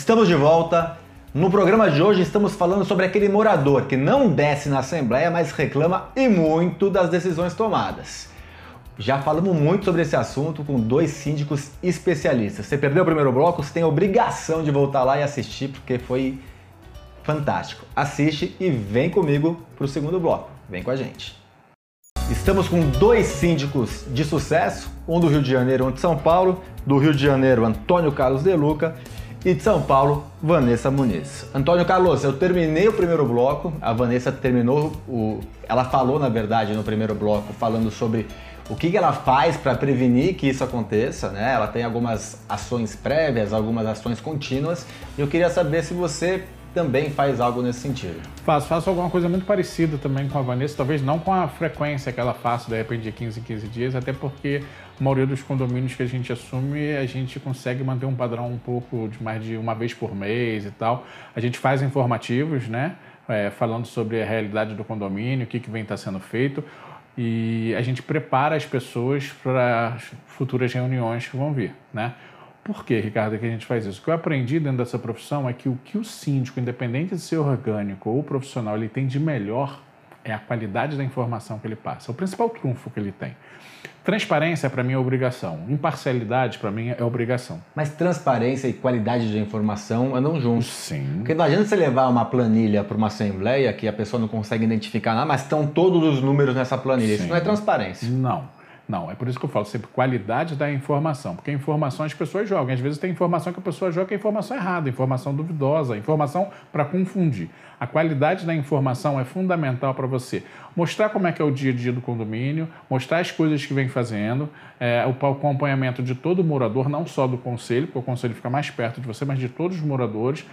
Estamos de volta. No programa de hoje estamos falando sobre aquele morador que não desce na Assembleia, mas reclama e muito das decisões tomadas. Já falamos muito sobre esse assunto com dois síndicos especialistas. Você perdeu o primeiro bloco, você tem a obrigação de voltar lá e assistir, porque foi fantástico. Assiste e vem comigo para o segundo bloco. Vem com a gente. Estamos com dois síndicos de sucesso, um do Rio de Janeiro, um de São Paulo. Do Rio de Janeiro, Antônio Carlos De Luca e de São Paulo, Vanessa Muniz. Antônio Carlos, eu terminei o primeiro bloco, a Vanessa terminou o. Ela falou, na verdade, no primeiro bloco, falando sobre o que ela faz para prevenir que isso aconteça, né? Ela tem algumas ações prévias, algumas ações contínuas. E eu queria saber se você também faz algo nesse sentido. Faço, faço alguma coisa muito parecida também com a Vanessa, talvez não com a frequência que ela faça de repente de 15 em 15 dias, até porque a maioria dos condomínios que a gente assume, a gente consegue manter um padrão um pouco de mais de uma vez por mês e tal. A gente faz informativos, né? É, falando sobre a realidade do condomínio, o que, que vem estar tá sendo feito e a gente prepara as pessoas para futuras reuniões que vão vir, né? Por que, Ricardo, que a gente faz isso? O que eu aprendi dentro dessa profissão é que o que o síndico, independente de ser orgânico ou profissional, ele tem de melhor é a qualidade da informação que ele passa. É o principal trunfo que ele tem. Transparência, para mim, é obrigação. Imparcialidade, para mim, é obrigação. Mas transparência e qualidade de informação andam juntos. Sim. Porque não adianta você levar uma planilha para uma assembleia que a pessoa não consegue identificar nada, mas estão todos os números nessa planilha. Sim. Isso não é transparência. Não. Não, é por isso que eu falo sempre qualidade da informação, porque informação as pessoas jogam. Às vezes tem informação que a pessoa joga que é informação errada, informação duvidosa, informação para confundir. A qualidade da informação é fundamental para você mostrar como é que é o dia a dia do condomínio, mostrar as coisas que vem fazendo, é, o acompanhamento de todo morador, não só do conselho, porque o conselho fica mais perto de você, mas de todos os moradores.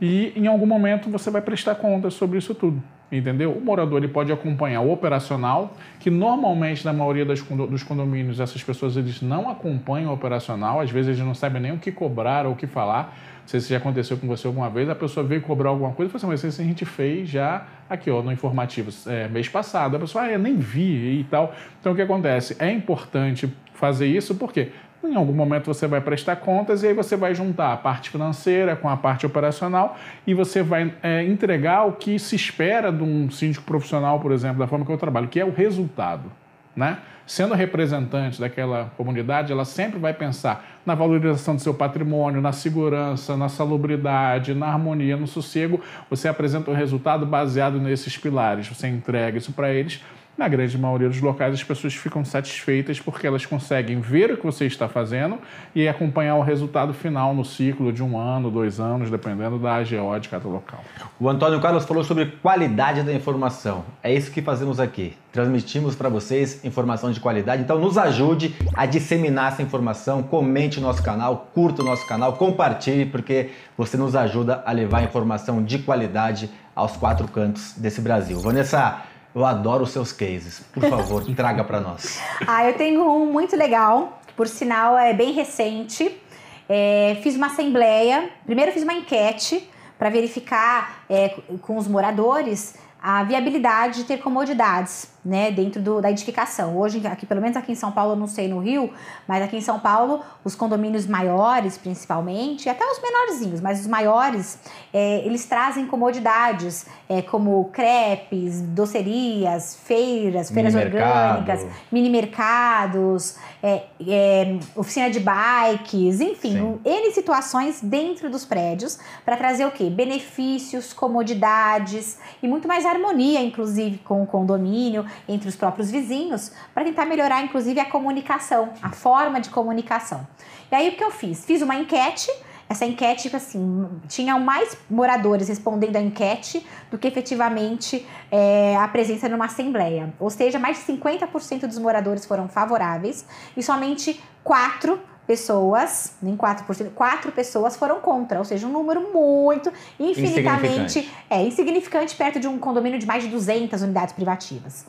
E em algum momento você vai prestar contas sobre isso tudo entendeu? O morador ele pode acompanhar o operacional, que normalmente na maioria das, dos condomínios essas pessoas eles não acompanham o operacional, às vezes eles não sabem nem o que cobrar ou o que falar. Não sei se já aconteceu com você alguma vez, a pessoa veio cobrar alguma coisa e falou assim, mas isso a gente fez já aqui ó, no informativo é, mês passado. A pessoa, ah, eu nem vi e tal. Então o que acontece? É importante fazer isso porque em algum momento você vai prestar contas e aí você vai juntar a parte financeira com a parte operacional e você vai é, entregar o que se espera de um síndico profissional, por exemplo, da forma que eu trabalho, que é o resultado. Né? Sendo representante daquela comunidade, ela sempre vai pensar na valorização do seu patrimônio, na segurança, na salubridade, na harmonia, no sossego. Você apresenta um resultado baseado nesses pilares. Você entrega isso para eles na grande maioria dos locais, as pessoas ficam satisfeitas porque elas conseguem ver o que você está fazendo e acompanhar o resultado final no ciclo de um ano, dois anos, dependendo da AGO de cada local. O Antônio Carlos falou sobre qualidade da informação. É isso que fazemos aqui. Transmitimos para vocês informação de qualidade. Então, nos ajude a disseminar essa informação. Comente o nosso canal, curta o nosso canal, compartilhe, porque você nos ajuda a levar informação de qualidade aos quatro cantos desse Brasil. Vanessa, eu adoro os seus cases. Por favor, traga para nós. Ah, eu tenho um muito legal, que por sinal é bem recente. É, fiz uma assembleia, primeiro fiz uma enquete para verificar é, com os moradores a viabilidade de ter comodidades né, dentro do, da edificação. Hoje, aqui, pelo menos aqui em São Paulo, eu não sei no Rio, mas aqui em São Paulo, os condomínios maiores, principalmente, até os menorzinhos, mas os maiores, é, eles trazem comodidades, é, como crepes, docerias, feiras, feiras mini orgânicas, mini mercados, é, é, oficina de bikes, enfim, N situações dentro dos prédios para trazer o quê? Benefícios, comodidades e muito mais harmonia, inclusive, com o condomínio entre os próprios vizinhos, para tentar melhorar, inclusive, a comunicação, a forma de comunicação. E aí o que eu fiz? Fiz uma enquete. Essa enquete, tipo assim, tinha mais moradores respondendo a enquete do que efetivamente é, a presença numa assembleia. Ou seja, mais de 50% dos moradores foram favoráveis e somente quatro pessoas, nem 4%, quatro pessoas foram contra, ou seja, um número muito, infinitamente insignificante. É, insignificante perto de um condomínio de mais de 200 unidades privativas.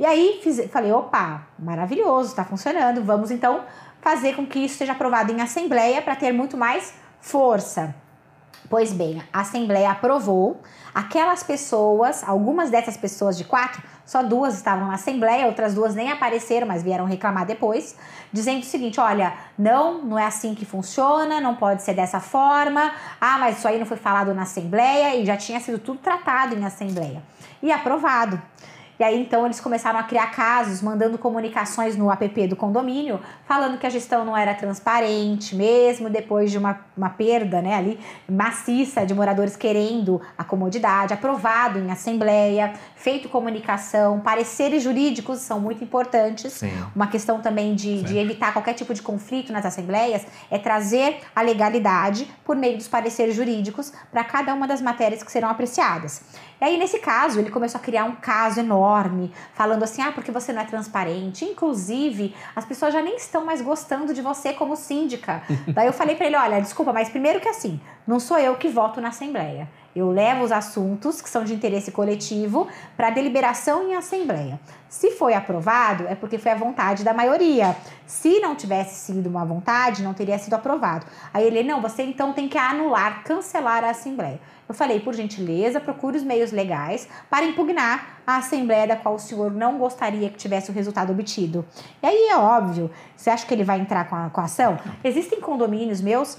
E aí fiz, falei, opa, maravilhoso, está funcionando, vamos então fazer com que isso seja aprovado em assembleia para ter muito mais força. Pois bem, a Assembleia aprovou. Aquelas pessoas, algumas dessas pessoas de quatro, só duas estavam na Assembleia, outras duas nem apareceram, mas vieram reclamar depois, dizendo o seguinte: olha, não, não é assim que funciona, não pode ser dessa forma. Ah, mas isso aí não foi falado na Assembleia e já tinha sido tudo tratado em Assembleia. E aprovado. E aí então eles começaram a criar casos, mandando comunicações no app do condomínio, falando que a gestão não era transparente, mesmo depois de uma, uma perda né, ali maciça de moradores querendo a comodidade, aprovado em assembleia, feito comunicação, pareceres jurídicos são muito importantes. Sim. Uma questão também de, de evitar qualquer tipo de conflito nas assembleias é trazer a legalidade por meio dos pareceres jurídicos para cada uma das matérias que serão apreciadas. E aí, nesse caso, ele começou a criar um caso enorme, falando assim: ah, porque você não é transparente. Inclusive, as pessoas já nem estão mais gostando de você como síndica. Daí eu falei para ele: olha, desculpa, mas primeiro que assim, não sou eu que voto na Assembleia. Eu levo os assuntos que são de interesse coletivo para deliberação em assembleia. Se foi aprovado, é porque foi a vontade da maioria. Se não tivesse sido uma vontade, não teria sido aprovado. Aí ele, não, você então tem que anular, cancelar a assembleia. Eu falei, por gentileza, procure os meios legais para impugnar a assembleia da qual o senhor não gostaria que tivesse o resultado obtido. E aí é óbvio, você acha que ele vai entrar com a, com a ação? Existem condomínios meus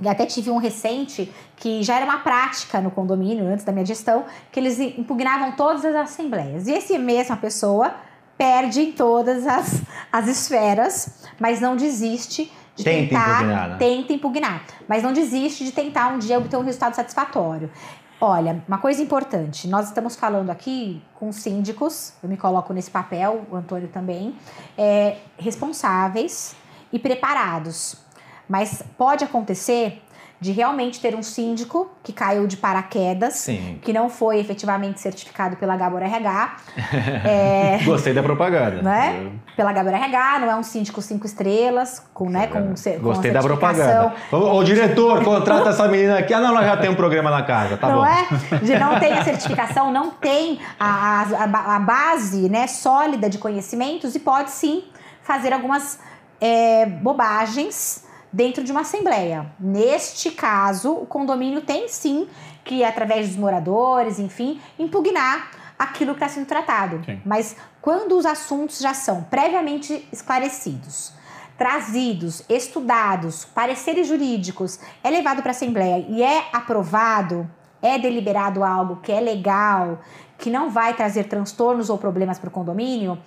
e até tive um recente que já era uma prática no condomínio, antes da minha gestão, que eles impugnavam todas as assembleias. E esse mesma pessoa perde em todas as, as esferas, mas não desiste de Tenta tentar, impugnar, né? tenta impugnar, mas não desiste de tentar um dia obter um resultado satisfatório. Olha, uma coisa importante, nós estamos falando aqui com síndicos, eu me coloco nesse papel, o Antônio também, é, responsáveis e preparados. Mas pode acontecer de realmente ter um síndico que caiu de paraquedas, Sim. que não foi efetivamente certificado pela Gabor RH. é, Gostei da propaganda. né? Pela Gabor RH, não é um síndico cinco estrelas, com, né, com, ce- com Gostei da propaganda. Ô, diretor, contrata essa menina aqui. Ah, não, nós já tem um programa na casa, tá não bom. é? De não tem a certificação, não tem a, a, a base né, sólida de conhecimentos e pode sim fazer algumas é, bobagens dentro de uma assembleia. Neste caso, o condomínio tem sim que, através dos moradores, enfim, impugnar aquilo que está sendo tratado. Sim. Mas quando os assuntos já são previamente esclarecidos, trazidos, estudados, pareceres jurídicos, é levado para a Assembleia e é aprovado, é deliberado algo que é legal, que não vai trazer transtornos ou problemas para o condomínio,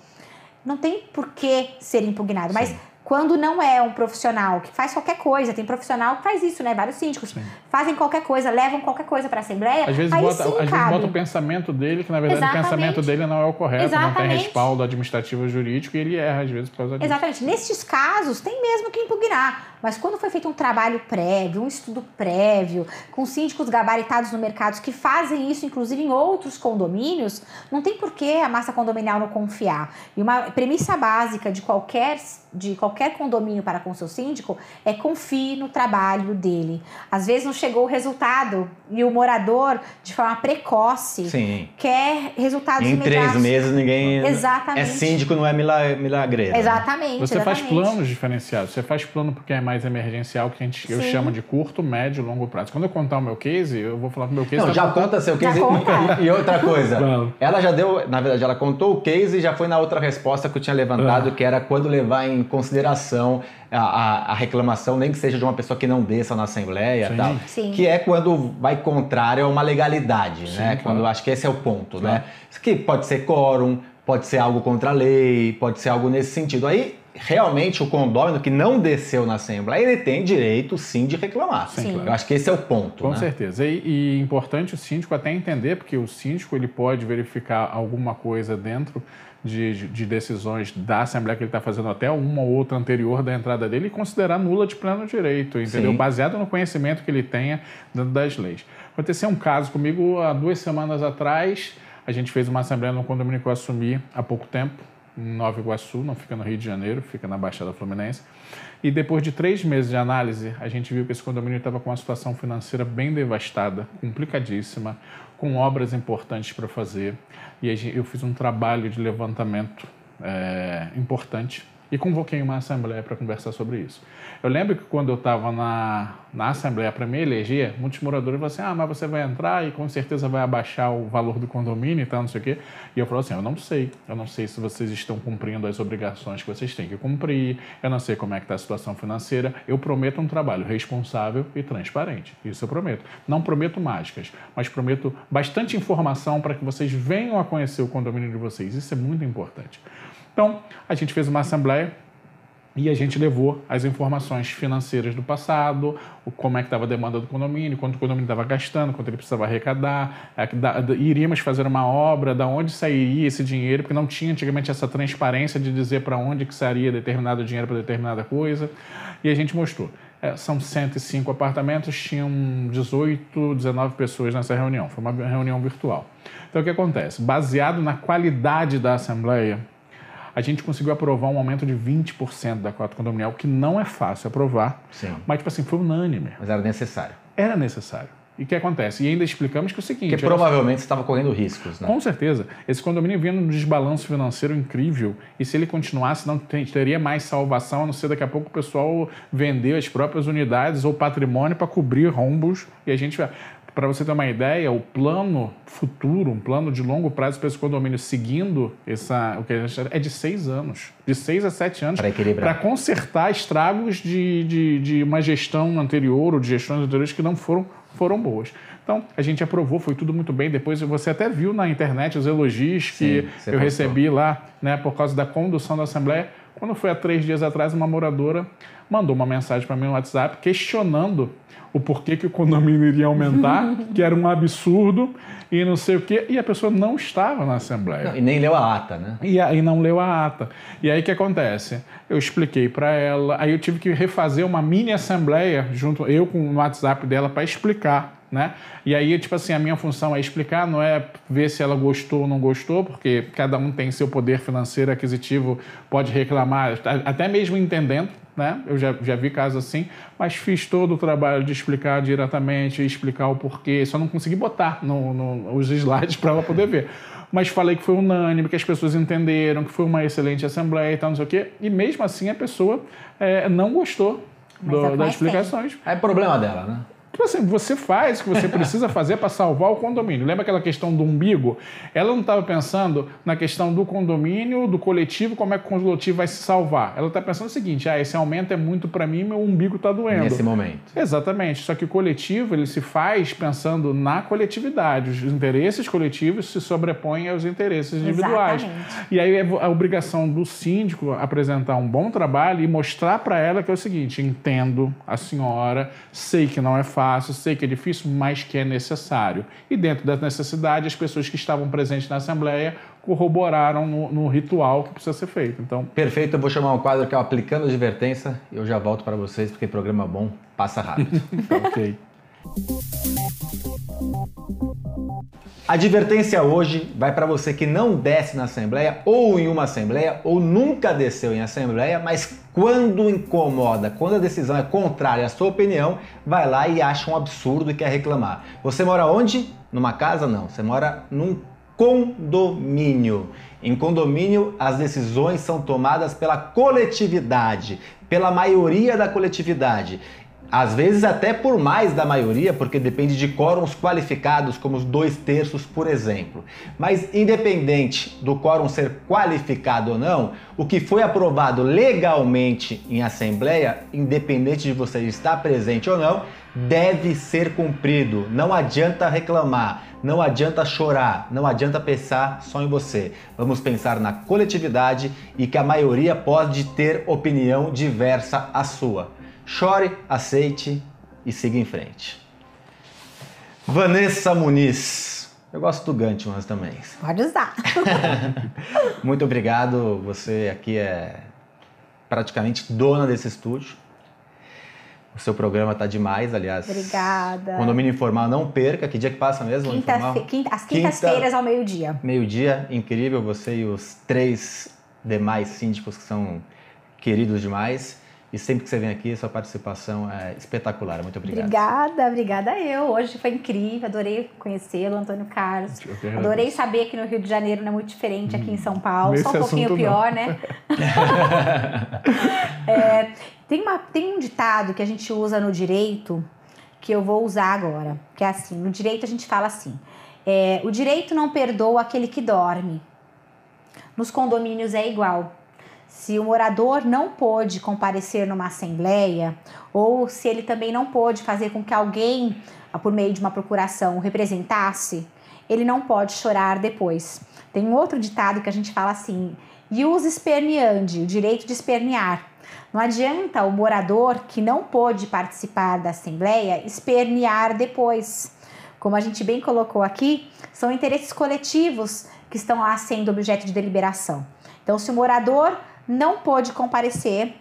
não tem por que ser impugnado. Mas Sim. Quando não é um profissional que faz qualquer coisa, tem profissional que faz isso, né? Vários síndicos fazem qualquer coisa, levam qualquer coisa para a Assembleia. Às vezes, bota, sim às vezes bota o pensamento dele, que na verdade Exatamente. o pensamento dele não é o correto, não tem Exatamente. respaldo administrativo jurídico e ele erra às vezes por causa disso. Exatamente. Nestes casos, tem mesmo que impugnar. Mas quando foi feito um trabalho prévio, um estudo prévio, com síndicos gabaritados no mercado que fazem isso, inclusive em outros condomínios, não tem por que a massa condominial não confiar. E uma premissa básica de qualquer, de qualquer condomínio para com seu síndico é confie no trabalho dele. Às vezes não chegou o resultado e o morador, de forma precoce, Sim. quer resultados Em três imediatos. meses ninguém. Exatamente. É síndico, não é mila- milagreiro. né? Exatamente. Você faz exatamente. planos diferenciados. Você faz plano porque é mais emergencial, que a gente, eu chamo de curto, médio e longo prazo. Quando eu contar o meu case, eu vou falar que o meu case Não, tá já contado- conta seu case. conta. E, e outra coisa, ela já deu, na verdade, ela contou o case e já foi na outra resposta que eu tinha levantado, Ah. que era quando levar em consideração a, a- a reclamação, nem que seja de uma pessoa que não desça na Assembleia Sim. tal. Sim. Que é quando vai contrário a uma legalidade, Sim, né? claro. Quando eu acho que esse é o ponto, Claro. né? Isso que pode ser quórum, pode ser algo contra a lei, pode ser algo nesse sentido. Aí, realmente, o condômino que não desceu na Assembleia, ele tem direito, sim, de reclamar. Sim, claro. Eu acho que esse é o ponto, Com né? certeza. E, e importante o síndico até entender, porque o síndico ele pode verificar alguma coisa dentro de, de- de decisões da Assembleia que ele está fazendo até uma ou outra anterior da entrada dele e considerar nula de pleno direito, entendeu? Sim. Baseado no conhecimento que ele tenha dentro das leis. Aconteceu um caso comigo há duas semanas atrás. A gente fez uma Assembleia no condomínio que eu assumi há pouco tempo, em Nova Iguaçu, não fica no Rio de Janeiro, fica na Baixada Fluminense. E depois de três meses de análise, a gente viu que esse condomínio estava com uma situação financeira bem devastada, complicadíssima, com obras importantes para fazer. E eu fiz um trabalho de levantamento é, importante e convoquei uma assembleia para conversar sobre isso. Eu lembro que quando eu estava na, na assembleia para me eleger, muitos moradores falaram assim: ah, mas você vai entrar e com certeza vai abaixar o valor do condomínio e tal, não sei o quê. E eu falo assim: eu não sei. Eu não sei se vocês estão cumprindo as obrigações que vocês têm que cumprir. Eu não sei como é que está a situação financeira. Eu prometo um trabalho responsável e transparente. Isso eu prometo. Não prometo mágicas, mas prometo bastante informação para que vocês venham a conhecer o condomínio de vocês. Isso é muito importante. Então, a gente fez uma assembleia e a gente levou as informações financeiras do passado, como é que estava a demanda do condomínio, quanto o condomínio estava gastando, quanto ele precisava arrecadar, é, iríamos fazer uma obra, da onde sairia esse dinheiro, porque não tinha antigamente essa transparência de dizer para onde que sairia determinado dinheiro para determinada coisa, e a gente mostrou. É, são 105 apartamentos, tinham 18, 19 pessoas nessa reunião, foi uma reunião virtual. Então o que acontece? Baseado na qualidade da assembleia, a gente conseguiu aprovar um aumento de 20% da cota condominial, que não é fácil aprovar, Sim. mas tipo assim, foi unânime. Mas era necessário. Era necessário. E o que acontece? E ainda explicamos que é o seguinte... Porque provavelmente você estava correndo riscos, né? Com certeza. Esse condomínio vinha num desbalanço financeiro incrível e se ele continuasse não teria mais salvação, a não ser daqui a pouco o pessoal vender as próprias unidades ou patrimônio para cobrir rombos e a gente. Para você ter uma ideia, o plano futuro, um plano de longo prazo para esse condomínio seguindo essa, o que a gente é de seis anos, de seis a sete anos, para consertar estragos de, de, de uma gestão anterior ou de gestões anteriores que não foram, foram boas. Então, a gente aprovou, foi tudo muito bem. Depois você até viu na internet os elogios que Sim, eu recebi lá, né, por causa da condução da Assembleia. Quando foi há três dias atrás, uma moradora mandou uma mensagem para mim no WhatsApp questionando o porquê que o condomínio iria aumentar, que era um absurdo e não sei o quê, e a pessoa não estava na Assembleia. Não, e nem leu a ata, né? E, e não leu a ata. E aí o que acontece? Eu expliquei para ela, aí eu tive que refazer uma mini Assembleia, junto eu com o WhatsApp dela, para explicar né? E aí, tipo assim, a minha função é explicar, não é ver se ela gostou ou não gostou, porque cada um tem seu poder financeiro aquisitivo, pode reclamar, até mesmo entendendo, né? Eu já, já vi casos assim, mas fiz todo o trabalho de explicar diretamente, explicar o porquê, só não consegui botar no, no os slides para ela poder ver. Mas falei que foi unânime, que as pessoas entenderam, que foi uma excelente assembleia e tal, não sei o quê, e mesmo assim a pessoa é, não gostou do, das explicações. É problema dela, né? Tipo assim, você faz o que você precisa fazer para salvar o condomínio. Lembra aquela questão do umbigo? Ela não estava pensando na questão do condomínio, do coletivo, como é que o coletivo vai se salvar. Ela está pensando o seguinte: ah, esse aumento é muito para mim, meu umbigo está doendo. Nesse momento. Exatamente. Só que o coletivo ele se faz pensando na coletividade. Os interesses coletivos se sobrepõem aos interesses individuais. Exatamente. E aí é a obrigação do síndico apresentar um bom trabalho e mostrar para ela que é o seguinte: entendo a senhora, sei que não é fácil fácil, sei que é difícil, mas que é necessário. E dentro da necessidade, as pessoas que estavam presentes na Assembleia corroboraram no, no, ritual que precisa ser feito. Então, Perfeito, eu vou chamar um quadro que é o Aplicando a Advertência e eu já volto para vocês, porque programa bom passa rápido. ok. A advertência hoje vai para você que não desce na Assembleia ou em uma Assembleia ou nunca desceu em Assembleia, mas quando incomoda, quando a decisão é contrária à sua opinião, vai lá e acha um absurdo e quer reclamar. Você mora onde? Numa casa? Não. Você mora num condomínio. Em condomínio, as decisões são tomadas pela coletividade, pela maioria da coletividade. Às vezes até por mais da maioria, porque depende de quórums qualificados, como os dois terços, por exemplo. Mas independente do quórum ser qualificado ou não, o que foi aprovado legalmente em assembleia, independente de você estar presente ou não, deve ser cumprido. Não adianta reclamar, não adianta chorar, não adianta pensar só em você. Vamos pensar na coletividade e que a maioria pode ter opinião diversa à sua. Chore, aceite e siga em frente. Vanessa Muniz. Eu gosto do Gantmans também. Pode usar. Muito obrigado. Você aqui é praticamente dona desse estúdio. O seu programa tá demais, aliás. Obrigada. Condomínio Informal, não perca. Que dia que passa mesmo? Quinta, quinta, as quintas-feiras Quinta, ao meio-dia. Meio-dia, incrível. Você e os três demais síndicos que são queridos demais. E sempre que você vem aqui, sua participação é espetacular. Muito obrigado. Obrigada, obrigada eu. Hoje foi incrível, adorei conhecê-lo, Antônio Carlos. Adorei saber que no Rio de Janeiro não é muito diferente aqui em São Paulo, Nesse só um pouquinho pior, não. né? é, tem, uma, tem um ditado que a gente usa no direito que eu vou usar agora, que é assim: no direito a gente fala assim. É, o direito não perdoa aquele que dorme. Nos condomínios é igual. Se o morador não pôde comparecer numa assembleia, ou se ele também não pôde fazer com que alguém, ah, por meio de uma procuração, o representasse, ele não pode chorar depois. Tem um outro ditado que a gente fala assim: ius esperneandi, o direito de espernear. Não adianta o morador que não pôde participar da assembleia espernear depois. Como a gente bem colocou aqui, são interesses coletivos que estão lá sendo objeto de deliberação. Então, se o morador não pôde comparecer,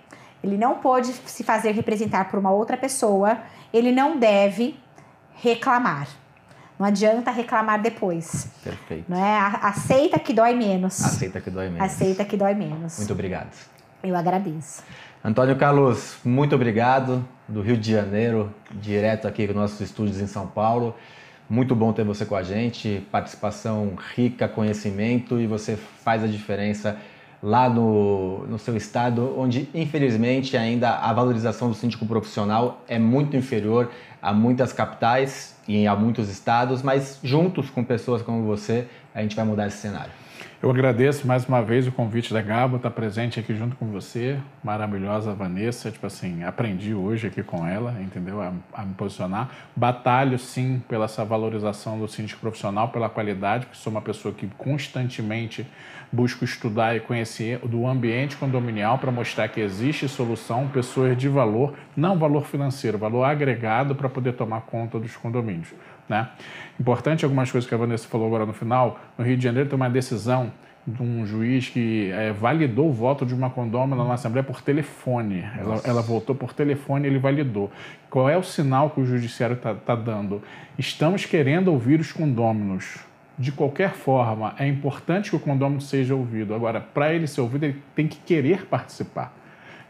ele não pôde se fazer representar por uma outra pessoa, ele não deve reclamar. Não adianta reclamar depois. Perfeito. Não é? Aceita que dói menos. Aceita que dói menos. Aceita que dói menos. Muito obrigado. Eu agradeço. Antônio Carlos, muito obrigado. Do Rio de Janeiro, direto aqui com nossos estúdios em São Paulo. Muito bom ter você com a gente. Participação rica, conhecimento e você faz a diferença lá no, no seu estado, onde infelizmente ainda a valorização do síndico profissional é muito inferior a muitas capitais e a muitos estados, mas juntos com pessoas como você, a gente vai mudar esse cenário. Eu agradeço mais uma vez o convite da Gabo, estar tá presente aqui junto com você, maravilhosa Vanessa, tipo assim, aprendi hoje aqui com ela, entendeu? A, a, me posicionar. Batalho sim pela essa valorização do síndico profissional, pela qualidade, porque sou uma pessoa que constantemente busco estudar e conhecer do ambiente condominial para mostrar que existe solução, pessoas de valor, não valor financeiro, valor agregado para poder tomar conta dos condomínios. Né? Importante algumas coisas que a Vanessa falou agora no final. No Rio de Janeiro tem uma decisão de um juiz que é, validou o voto de uma condômina na Assembleia por telefone. Ela, ela, votou por telefone e ele validou. Qual é o sinal que o judiciário está tá dando? Estamos querendo ouvir os condôminos. De qualquer forma, é importante que o condômino seja ouvido. Agora, para ele ser ouvido, ele tem que querer participar.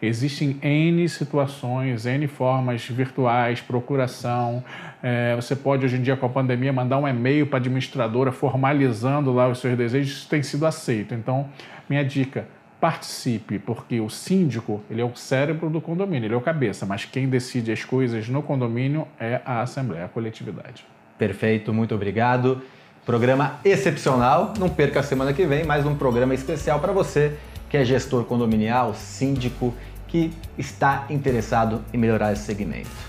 Existem N situações, N formas virtuais, procuração. É, você pode, hoje em dia, com a pandemia, mandar um e-mail para a administradora formalizando lá os seus desejos. Isso tem sido aceito. Então, minha dica, participe, porque o síndico ele é o cérebro do condomínio, ele é o cabeça, mas quem decide as coisas no condomínio é a assembleia, a coletividade. Perfeito, muito obrigado. Programa excepcional. Não perca a semana que vem mais um programa especial para você que é gestor condominial, síndico que está interessado em melhorar esse segmento.